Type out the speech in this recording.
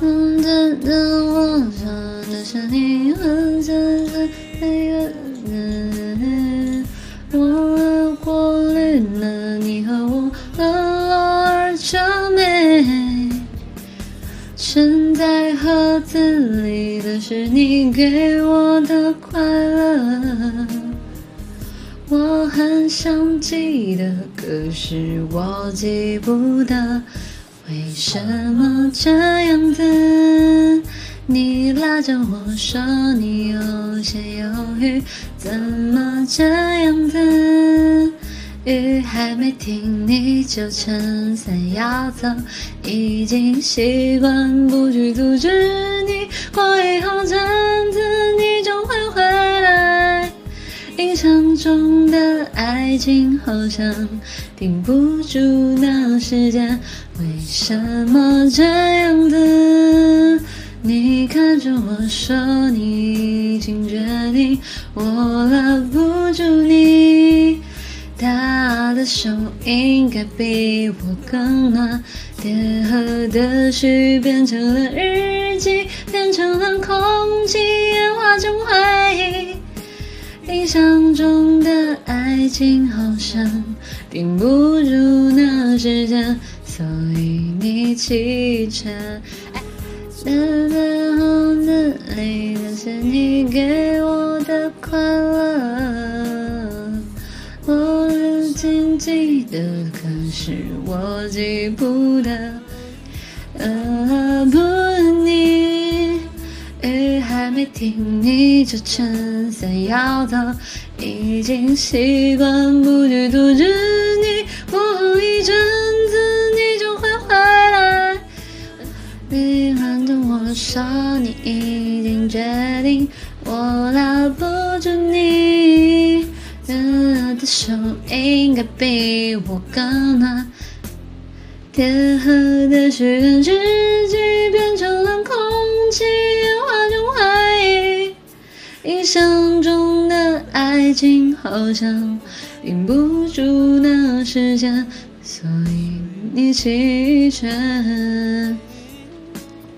嗯，真的，我说的是你，很像是那个人。我过滤了你和我的二者美，沉在盒子里的是你给我的快乐。我很想记得，可是我记不得。为什么这样子？你拉着我说你有些犹豫，怎么这样子？雨还没停，你就撑伞要走，已经习惯不去阻止你。墙中的爱情好像停不住那时间，为什么这样子？你看着我说你已经决定，我拉不住你。他的手应该比我更暖，叠合的序变成了日记，变成了空气，演化成回。印象中的爱情好像顶不住那时间，所以你启程。淡淡红的泪，那是你给我的快乐。我曾经记得，可是我记不得。听，你就撑伞要走，已经习惯不去阻止你。过一阵子，你就会回来。你看着我说你已经决定，我拉不住你。原来的手应该比我更暖，贴合的许愿日记变成了空爱情好像停不住那时间，所以你启程。